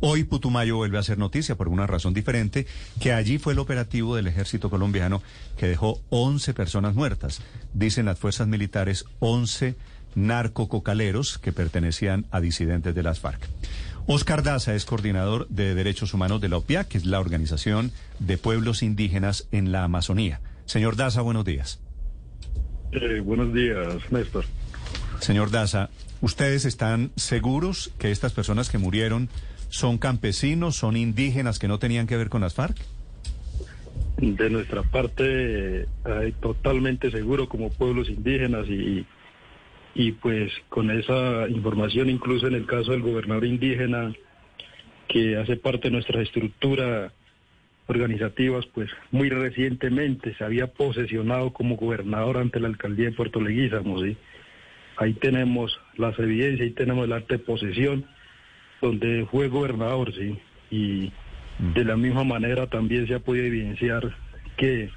Hoy Putumayo vuelve a ser noticia por una razón diferente, que allí fue el operativo del ejército colombiano que dejó 11 personas muertas. Dicen las fuerzas militares 11 narcococaleros que pertenecían a disidentes de las FARC. Oscar Daza es coordinador de Derechos Humanos de la OPIA, que es la Organización de Pueblos Indígenas en la Amazonía. Señor Daza, buenos días. Eh, buenos días, Néstor. Señor Daza, ¿ustedes están seguros que estas personas que murieron son campesinos, son indígenas que no tenían que ver con las FARC? De nuestra parte, hay totalmente seguro como pueblos indígenas y, y pues con esa información, incluso en el caso del gobernador indígena, que hace parte de nuestra estructura organizativas, pues muy recientemente se había posesionado como gobernador ante la alcaldía de Puerto Leguízamo, ¿sí? Ahí tenemos las evidencias, ahí tenemos el arte de posesión, donde fue gobernador, sí. Y mm. de la misma manera también se ha podido evidenciar que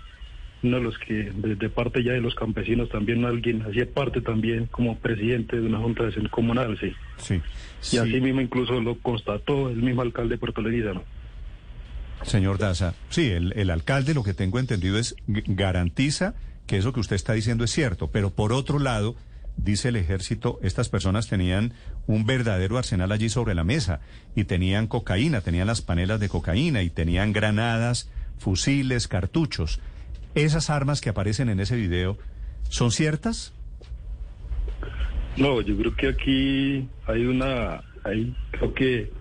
uno de los que, de, parte ya de los campesinos, también alguien hacía parte también como presidente de una junta de comunal, sí. Sí. Y así mismo incluso lo constató el mismo alcalde de Puerto Leguízamo. Señor Daza, sí, el, alcalde lo que tengo entendido es garantiza que eso que usted está diciendo es cierto, pero por otro lado, dice el ejército, estas personas tenían un verdadero arsenal allí sobre la mesa y tenían cocaína, tenían las panelas de cocaína y tenían granadas, fusiles, cartuchos. ¿Esas armas que aparecen en ese video son ciertas? No, yo creo que aquí hay una, hay creo que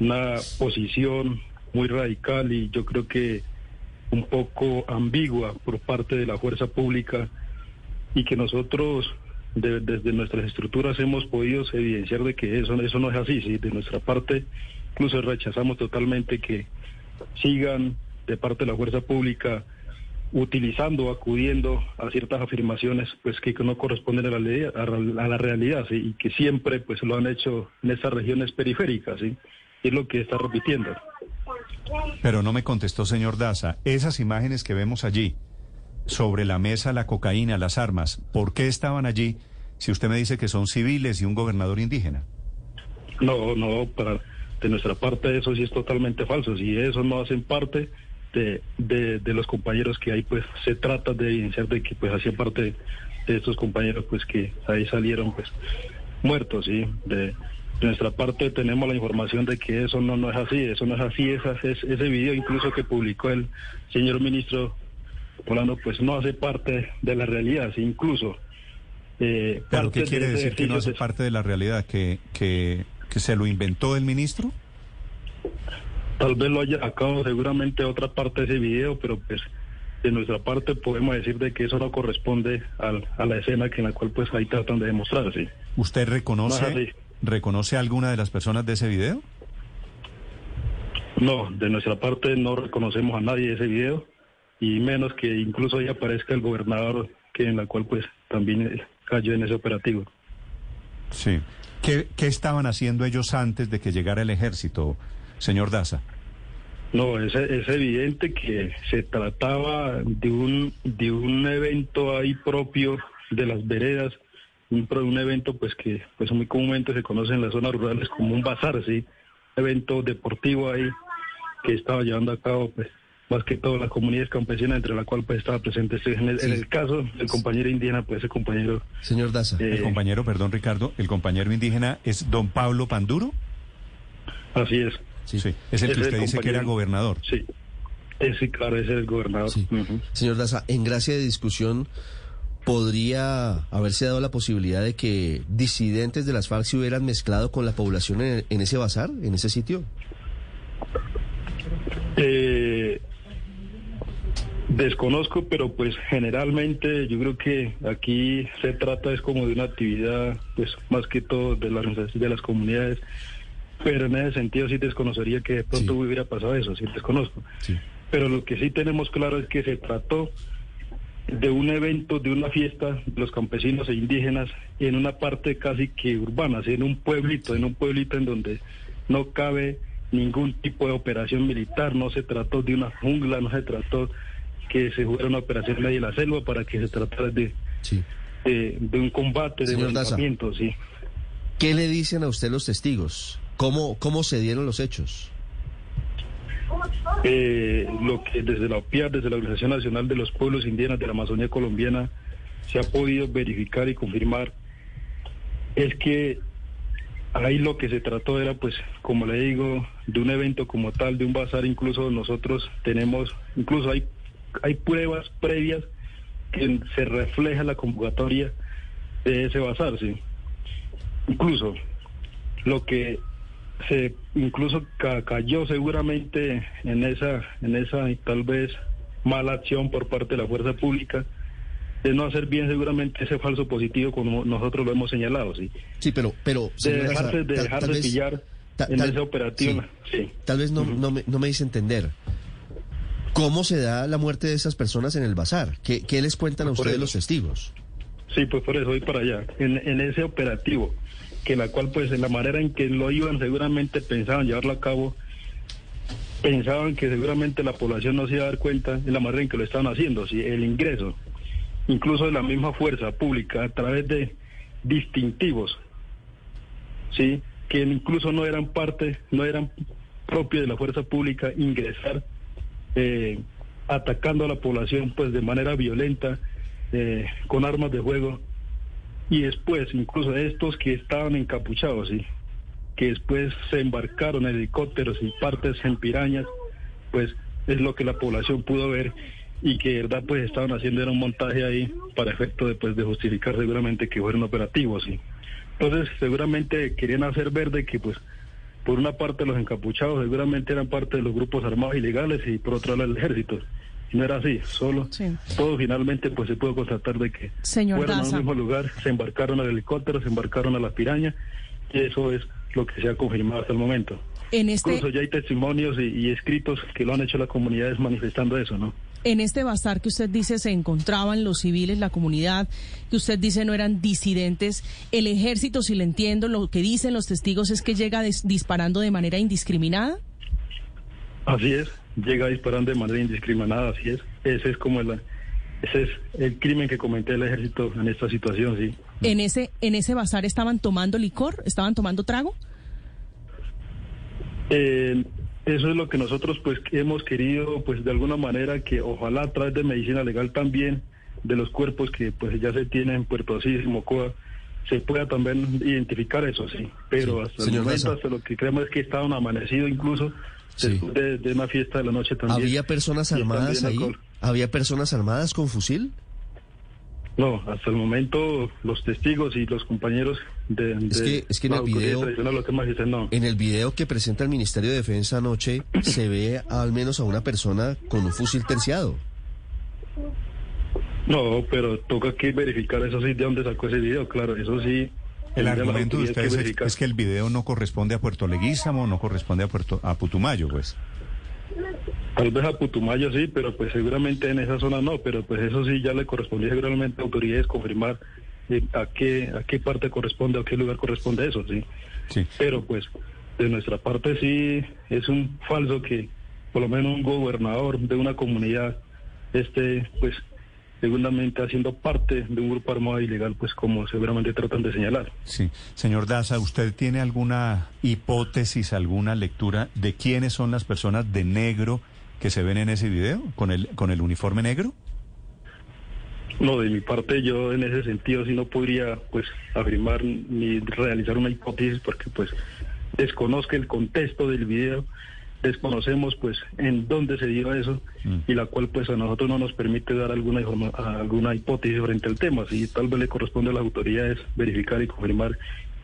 una posición muy radical y yo creo que un poco ambigua por parte de la fuerza pública y que nosotros desde nuestras estructuras hemos podido evidenciar de que eso, eso no es así. ¿sí? De nuestra parte, incluso rechazamos totalmente que sigan de parte de la fuerza pública utilizando, acudiendo a ciertas afirmaciones pues que no corresponden a la, a la realidad y que siempre pues lo han hecho en esas regiones periféricas. ¿sí? Es lo que está repitiendo. Pero no me contestó, señor Daza. Esas imágenes que vemos allí, sobre la mesa, la cocaína, las armas, ¿por qué estaban allí si usted me dice que son civiles y un gobernador indígena? No, no, para, de nuestra parte eso sí es totalmente falso. Si eso no hacen parte de, de, los compañeros que hay, pues se trata de evidenciar de que pues hacía parte de estos compañeros pues que ahí salieron pues muertos, ¿sí? De, nuestra parte tenemos la información de que eso no, no es así, eso no es así, ese, ese video incluso que publicó el señor ministro Polano pues no hace parte de la realidad, incluso... Eh, qué quiere decir que no hace parte de la realidad? ¿Que, que, que se lo inventó el ministro? Tal vez lo haya sacado seguramente otra parte de ese video, pero pues de nuestra parte podemos decir de que eso no corresponde a la escena que en la cual pues ahí tratan de demostrar, sí. ¿Usted reconoce, reconoce a alguna de las personas de ese video? No, de nuestra parte no reconocemos a nadie de ese video y menos que incluso ahí aparezca el gobernador que en la cual pues también cayó en ese operativo. Sí. ¿Qué, qué estaban haciendo ellos antes de que llegara el ejército, señor Daza? No, es, es evidente que se trataba de un, de un evento ahí propio de las veredas, un, un evento pues que pues muy comúnmente se conoce en las zonas rurales como un bazar, sí, un evento deportivo ahí que estaba llevando a cabo pues más que todas las comunidades campesinas, entre la cual pues estaba presente este, en el, en el caso del compañero indígena, pues ese compañero... Señor Daza. el compañero, perdón Ricardo, el compañero indígena es don Pablo Panduro. Así es. Sí, sí. Es el que usted dice que era gobernador. Sí. Sí, claro, ese es el gobernador. Señor Daza, en gracia de discusión, ¿podría haberse dado la posibilidad de que disidentes de las FARC se hubieran mezclado con la población en, en ese bazar, en ese sitio? Eh, Desconozco, pero pues generalmente yo creo que aquí se trata es como de una actividad, pues más que todo de las de las comunidades, pero en ese sentido sí desconocería que de pronto hubiera pasado eso, sí desconozco. Pero lo que sí tenemos claro es que se trató de un evento, de una fiesta de los campesinos e indígenas en una parte casi que urbana, en un pueblito, en un pueblito en donde no cabe ningún tipo de operación militar, no se trató de una jungla, no se trató que se jugara una operación en la selva para que se tratara de, de, un combate, de enfrentamiento, sí. ¿Qué le dicen a usted los testigos? ¿Cómo, cómo se dieron los hechos? Eh, lo que desde la OPIA, desde la Organización Nacional de los Pueblos Indígenas de la Amazonía Colombiana, se ha podido verificar y confirmar es que ahí lo que se trató era, pues, como le digo, de un evento como tal, de un bazar, incluso nosotros tenemos, incluso hay, hay pruebas previas que se refleja la convocatoria de ese bazar, sí. Incluso lo que se incluso cayó seguramente en esa en esa tal vez mala acción por parte de la fuerza pública de no hacer bien seguramente ese falso positivo como nosotros lo hemos señalado, sí. Sí, pero pero de dejarse, de, dejarse pillar en ese operativo. Sí, Tal vez no, no, me, no me dice entender. ¿Cómo se da la muerte de esas personas en el bazar? ¿Qué, qué les cuentan a ustedes los testigos? Sí, pues por eso voy para allá. En, en ese operativo, que la cual pues en la manera en que lo iban seguramente pensaban llevarlo a cabo, pensaban que seguramente la población no se iba a dar cuenta en la manera en que lo estaban haciendo, sí, el ingreso, incluso de la misma fuerza pública a través de distintivos, sí, que incluso no eran parte, no eran propios de la fuerza pública ingresar eh, atacando a la población pues de manera violenta eh, con armas de fuego. Y después incluso estos que estaban encapuchados y que después se embarcaron en helicópteros y partes en pirañas pues es lo que la población pudo ver y que verdad pues estaban haciendo un montaje ahí para efecto de, pues, de justificar seguramente que fueron operativos y entonces seguramente querían hacer ver de que pues por una parte los encapuchados seguramente eran parte de los grupos armados ilegales y por otra el ejército no era así, solo todo finalmente pues se pudo constatar de que Señor fueron Daza. al mismo lugar, se embarcaron al helicóptero, se embarcaron a la piraña y eso es lo que se ha confirmado hasta el momento. En este, Incluso ya hay testimonios y, y escritos que lo han hecho las comunidades manifestando eso, ¿no? En este bazar que usted dice se encontraban los civiles, la comunidad, que usted dice no eran disidentes, el ejército, si le entiendo, lo que dicen los testigos es que llega des- disparando de manera indiscriminada. Así es, llega disparando de manera indiscriminada, así es. Ese es como el, ese es el crimen que comete el ejército en esta situación, sí. En ese, en ese bazar estaban tomando licor, estaban tomando trago. Eh, eso es lo que nosotros pues hemos querido pues de alguna manera que ojalá a través de medicina legal también de los cuerpos que pues ya se tienen en Puerto Asís y Mocoa se pueda también identificar eso sí pero Sí, hasta el momento hasta lo que creemos es que estaban amanecidos incluso Sí. después de, de una fiesta de la noche también ¿Había personas armadas ahí? ¿Había personas armadas con fusil? No hasta el momento los testigos y los compañeros de, Es de que- es que en la el video- tradicional lo que más dicen no En el video que presenta el Ministerio de Defensa anoche se ve al menos a una persona con un fusil terciado. No, pero toca que verificar eso sí de dónde sacó ese video, claro, eso sí. El argumento de ustedes es, es que el video no corresponde a Puerto Leguízamo, no corresponde a Puerto a Putumayo, pues. Tal vez a Putumayo sí, pero pues seguramente en esa zona no, pero pues eso sí ya le correspondía seguramente a autoridades confirmar eh, a qué a qué parte corresponde, a qué lugar corresponde eso, sí. Sí. Pero pues de nuestra parte sí es un falso que por lo menos un gobernador de una comunidad esté pues seguramente haciendo parte de un grupo armado ilegal, pues como seguramente tratan de señalar. Sí. Señor Daza, ¿usted tiene alguna hipótesis, alguna lectura de quiénes son las personas de negro que se ven en ese video con el con el uniforme negro? No, de mi parte yo en ese sentido sí no podría pues afirmar ni realizar una hipótesis porque pues desconozco el contexto del video, desconocemos pues en dónde se dio eso Mm. y la cual pues a nosotros no nos permite dar alguna alguna hipótesis frente al tema, si tal vez le corresponde a las autoridades verificar y confirmar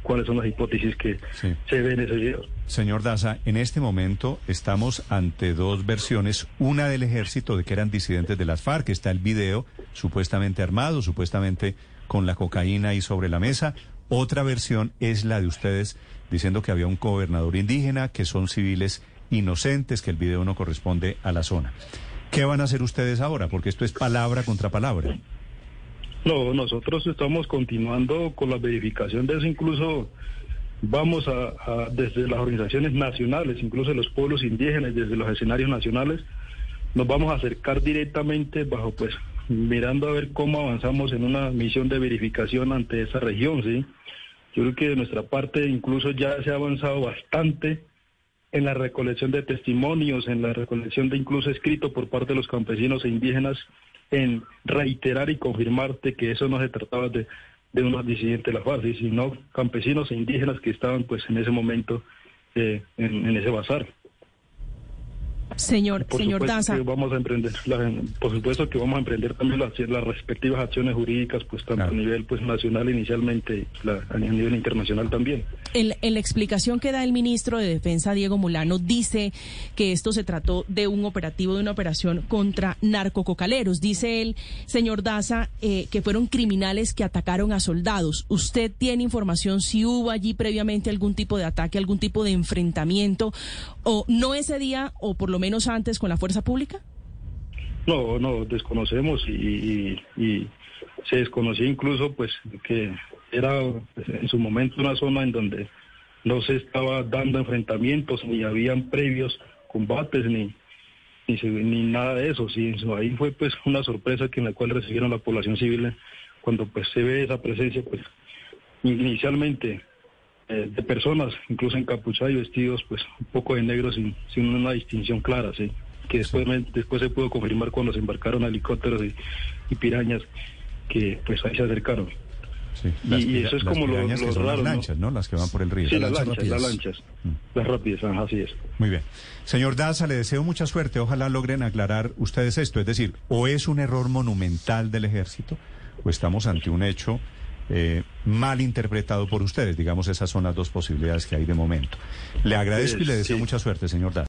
cuáles son las hipótesis que Sí. se ven en ese video. Señor Daza, en este momento estamos ante dos versiones, una del ejército de que eran disidentes de las FARC, está el video supuestamente armado, supuestamente con la cocaína ahí sobre la mesa, otra versión es la de ustedes diciendo que había un gobernador indígena, que son civiles inocentes, que el video no corresponde a la zona. ¿Qué van a hacer ustedes ahora? Porque esto es palabra contra palabra. No, nosotros estamos continuando con la verificación de eso, incluso vamos a, desde las organizaciones nacionales, incluso los pueblos indígenas, desde los escenarios nacionales, nos vamos a acercar directamente bajo pues mirando a ver cómo avanzamos en una misión de verificación ante esa región, ¿sí? Yo creo que de nuestra parte incluso ya se ha avanzado bastante en la recolección de testimonios, en la recolección de incluso escrito por parte de los campesinos e indígenas, en reiterar y confirmarte que eso no se trataba de, de unos disidentes de la FARC, sino campesinos e indígenas que estaban pues en ese momento eh, en, en ese bazar. Señor, Por señor Daza. vamos a emprender, la- por supuesto que vamos a emprender también las, las respectivas acciones jurídicas, pues tanto Claro. a nivel pues nacional inicialmente, la- a nivel internacional también. En, en la explicación que da el ministro de Defensa, Diego Mulano, dice que esto se trató de un operativo, de una operación contra narcococaleros. Dice él, señor Daza, eh, que fueron criminales que atacaron a soldados. ¿Usted tiene información si hubo allí previamente algún tipo de ataque, algún tipo de enfrentamiento, o no ese día, o por lo menos antes con la fuerza pública? No, no, desconocemos y, y- se desconocía incluso pues que era en su momento una zona en donde no se estaba dando enfrentamientos, ni habían previos combates, ni, ni, ni nada de eso. Sí, ahí fue pues una sorpresa que en la cual recibieron la población civil cuando pues se ve esa presencia pues inicialmente eh, de personas, incluso encapuchadas y vestidos pues un poco de negro sin, sin una distinción clara, sí que después, me- después se pudo confirmar cuando se embarcaron helicópteros y, y pirañas que pues ahí se acercaron. Sí, Y- eso es las como lo- lo raro, las lanchas, ¿no? Las que van por el río. Sí, las lanchas lanchas, las lanchas, las rápidas, ajá, así es. Muy bien. Señor Daza, le deseo mucha suerte. Ojalá logren aclarar ustedes esto. Es decir, o es un error monumental del ejército, o estamos ante un hecho eh, mal interpretado por ustedes. Digamos, esas son las dos posibilidades que hay de momento. Le agradezco y le deseo sí. mucha suerte, señor Daza.